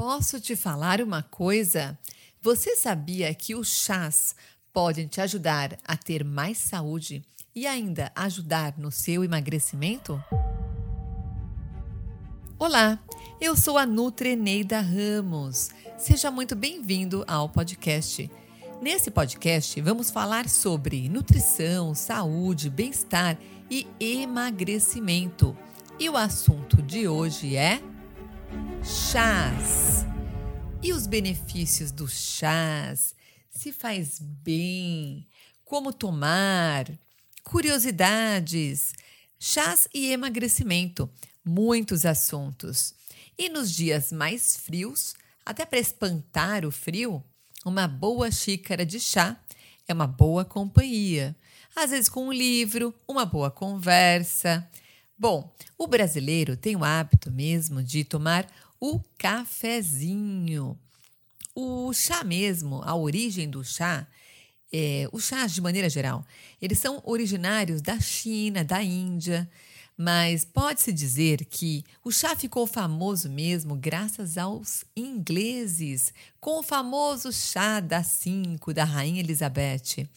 Posso te falar uma coisa? Você sabia que os chás podem te ajudar a ter mais saúde e ainda ajudar no seu emagrecimento? Olá, eu sou a Nutreneida Ramos. Seja muito bem-vindo ao podcast. Nesse podcast, vamos falar sobre nutrição, saúde, bem-estar e emagrecimento. E o assunto de hoje é chás. E os benefícios dos chás? Se faz bem? Como tomar? Curiosidades, chás e emagrecimento, muitos assuntos. E nos dias mais frios, até para espantar o frio, uma boa xícara de chá é uma boa companhia. Às vezes com um livro, uma boa conversa. Bom, o brasileiro tem o hábito mesmo de tomar o cafezinho. O chá mesmo, a origem do chá, é, os chás de maneira geral, eles são originários da China, da Índia, mas pode-se dizer que o chá ficou famoso mesmo graças aos ingleses, com o famoso chá das cinco da Rainha Elizabeth.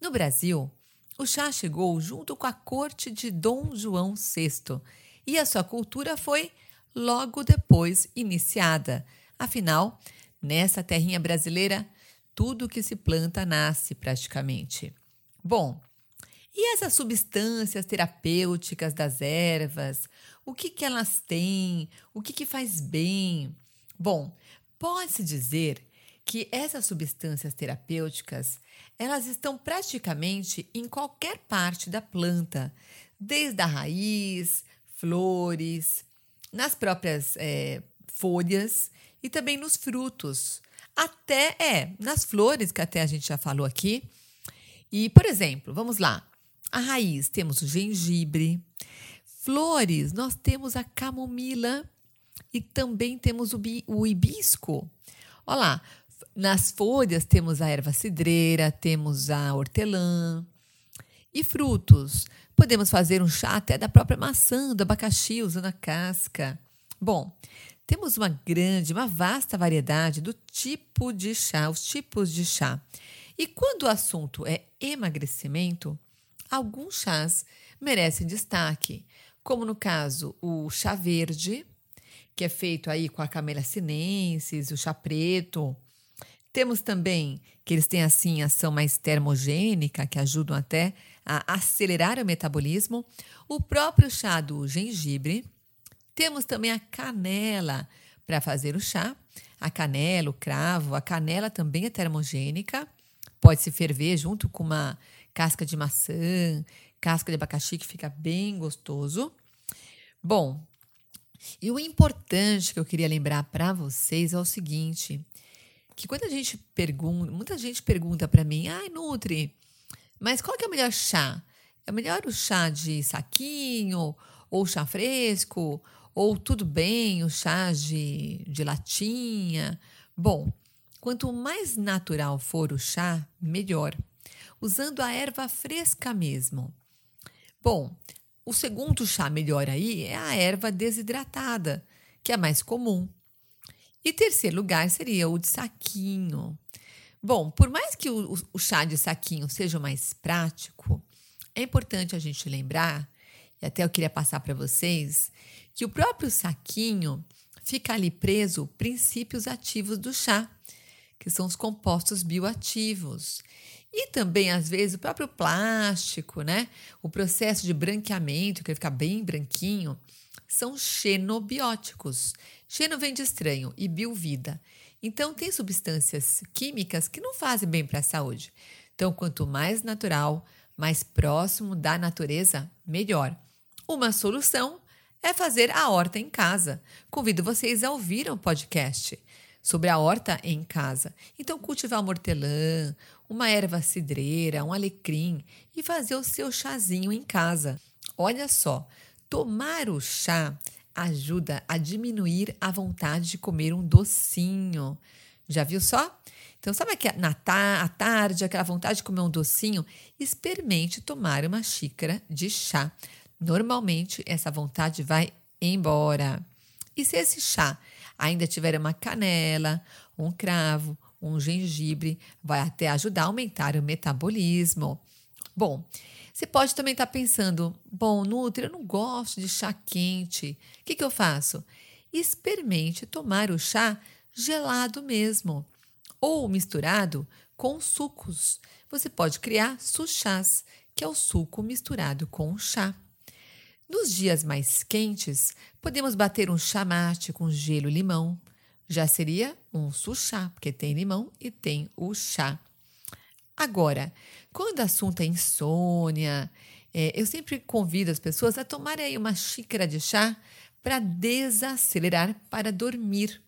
No Brasil, o chá chegou junto com a corte de Dom João VI e a sua cultura foi logo depois iniciada. Afinal, nessa terrinha brasileira, tudo que se planta nasce praticamente. Bom, e essas substâncias terapêuticas das ervas? O que, que elas têm? O que, que faz bem? Bom, pode-se dizer que essas substâncias terapêuticas elas estão praticamente em qualquer parte da planta, desde a raiz, flores, nas próprias é, folhas e também nos frutos. Até, é, nas flores, que até a gente já falou aqui. E, por exemplo, vamos lá. A raiz, temos o gengibre. Flores, nós temos a camomila e também temos o, o hibisco. Olha lá, nas folhas temos a erva cidreira, temos a hortelã. E frutos, Podemos fazer um chá até da própria maçã, do abacaxi, usando a casca. Bom, temos uma grande, uma vasta variedade do tipo de chá, os tipos de chá. E quando o assunto é emagrecimento, alguns chás merecem destaque, como no caso o chá verde, que é feito aí com a Camellia sinensis, o chá preto. Temos também que eles têm assim ação mais termogênica, que ajudam até a acelerar o metabolismo, o próprio chá do gengibre. Temos também a canela para fazer o chá. A canela, o cravo, a canela também é termogênica. Pode se ferver junto com uma casca de maçã, casca de abacaxi, que fica bem gostoso. Bom, e o importante que eu queria lembrar para vocês é o seguinte: que quando a gente pergunta, muita gente pergunta para mim, ai, Nutri, mas qual que é o melhor chá? É melhor o chá de saquinho, ou chá fresco, ou tudo bem, o chá de, de latinha? Bom, quanto mais natural for o chá, melhor. Usando a erva fresca mesmo. Bom, o segundo chá melhor aí é a erva desidratada, que é mais comum. E terceiro lugar seria o de saquinho. Bom, por mais que o, o chá de saquinho seja mais prático, é importante a gente lembrar, e até eu queria passar para vocês, que o próprio saquinho fica ali preso princípios ativos do chá, que são os compostos bioativos. E também, às vezes, o próprio plástico, né? O processo de branqueamento, que vai ficar bem branquinho, são xenobióticos. Xeno vem de estranho e biovida. Então, tem substâncias químicas que não fazem bem para a saúde. Então, quanto mais natural, mais próximo da natureza, melhor. Uma solução é fazer a horta em casa. Convido vocês a ouvir o podcast sobre a horta em casa. Então, cultivar uma hortelã, uma erva cidreira, um alecrim e fazer o seu chazinho em casa. Olha só, tomar o chá ajuda a diminuir a vontade de comer um docinho. Já viu só? Então, sabe que na ta à tarde, aquela vontade de comer um docinho? Experimente tomar uma xícara de chá. Normalmente, essa vontade vai embora. E se esse chá ainda tiver uma canela, um cravo, um gengibre, vai até ajudar a aumentar o metabolismo. Bom, você pode também estar tá pensando: bom, Nutri, eu não gosto de chá quente. O que, que eu faço? Experimente tomar o chá gelado mesmo ou misturado com sucos. Você pode criar suchás, que é o suco misturado com chá. Nos dias mais quentes, podemos bater um chá mate com gelo e limão. Já seria um suchá, porque tem limão e tem o chá. Agora, quando o assunto é insônia, é, eu sempre convido as pessoas a tomarem aí uma xícara de chá para desacelerar para dormir.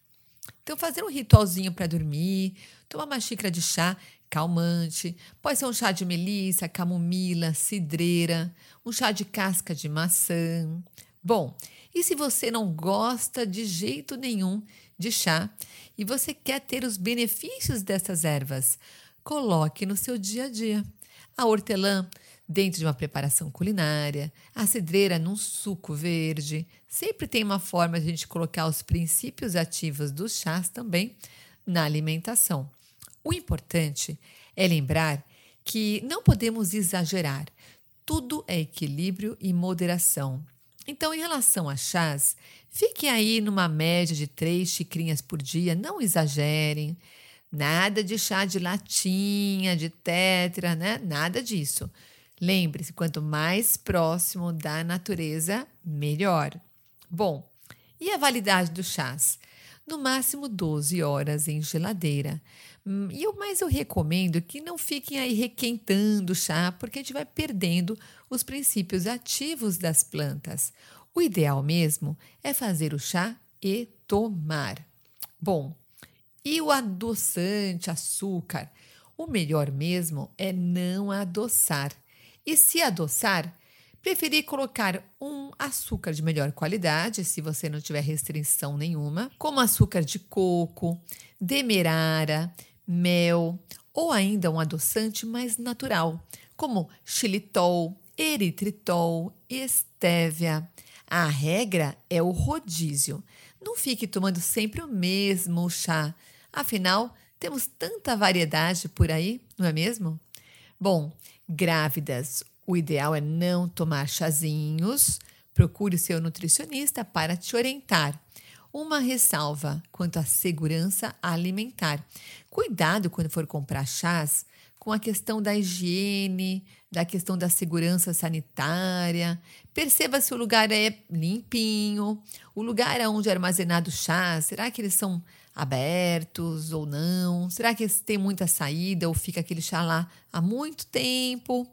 Então, fazer um ritualzinho para dormir, tomar uma xícara de chá calmante, pode ser um chá de melissa, camomila, cidreira, um chá de casca de maçã. Bom, e se você não gosta de jeito nenhum de chá e você quer ter os benefícios dessas ervas, coloque no seu dia a dia. A hortelã dentro de uma preparação culinária, a cidreira num suco verde. Sempre tem uma forma de a gente colocar os princípios ativos dos chás também na alimentação. O importante é lembrar que não podemos exagerar. Tudo é equilíbrio e moderação. Então, em relação a chás, fiquem aí numa média de três xicrinhas por dia, não exagerem. Nada de chá de latinha, de tetra, né? Nada disso. Lembre-se, quanto mais próximo da natureza, melhor. Bom, e a validade dos chás? No máximo 12 horas em geladeira. Hum, e o mais eu recomendo que não fiquem aí requentando o chá, porque a gente vai perdendo os princípios ativos das plantas. O ideal mesmo é fazer o chá e tomar. Bom, e o adoçante, açúcar? O melhor mesmo é não adoçar. E se adoçar, preferir colocar um açúcar de melhor qualidade, se você não tiver restrição nenhuma, como açúcar de coco, demerara, mel ou ainda um adoçante mais natural, como xilitol, eritritol, estévia. A regra é o rodízio. Não fique tomando sempre o mesmo chá. Afinal, temos tanta variedade por aí, não é mesmo? Bom, grávidas, o ideal é não tomar chazinhos. Procure seu nutricionista para te orientar. Uma ressalva quanto à segurança alimentar. Cuidado quando for comprar chás com a questão da higiene, da questão da segurança sanitária. Perceba se o lugar é limpinho, o lugar onde é armazenado chá, será que eles são abertos ou não? Será que tem muita saída ou fica aquele chá lá há muito tempo?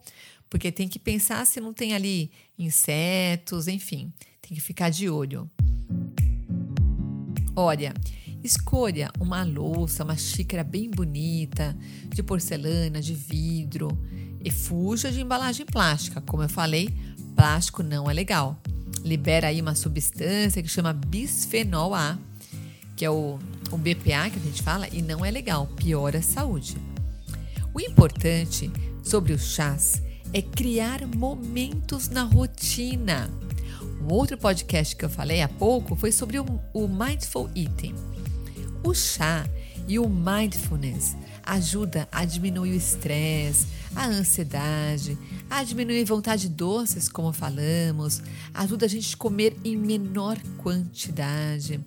Porque tem que pensar se não tem ali insetos, enfim, tem que ficar de olho. Olha, escolha uma louça, uma xícara bem bonita, de porcelana, de vidro, e fuja de embalagem plástica. Como eu falei, plástico não é legal. Libera aí uma substância que chama bisfenol A, que é o, o BPA que a gente fala, e não é legal, piora a saúde. O importante sobre os chás é criar momentos na rotina. Um outro podcast que eu falei há pouco foi sobre o, o Mindful Eating. O chá e o mindfulness ajuda a diminuir o estresse, a ansiedade, a diminuir vontade de doces, como falamos, ajuda a gente a comer em menor quantidade.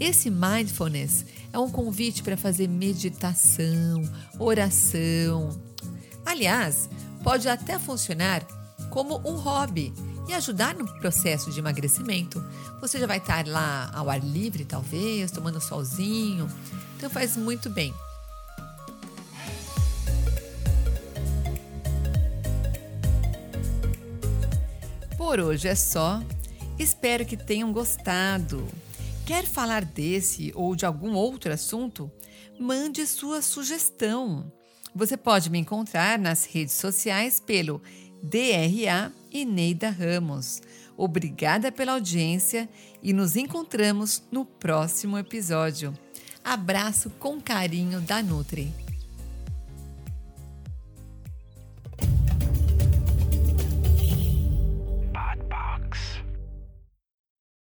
Esse mindfulness é um convite para fazer meditação, oração. Aliás, pode até funcionar como um hobby e ajudar no processo de emagrecimento. Você já vai estar lá ao ar livre, talvez, tomando solzinho. Então faz muito bem. Por hoje é só. Espero que tenham gostado. Quer falar desse ou de algum outro assunto? Mande sua sugestão. Você pode me encontrar nas redes sociais pelo DRA e Neida Ramos. Obrigada pela audiência e nos encontramos no próximo episódio. Abraço com carinho da Nutri.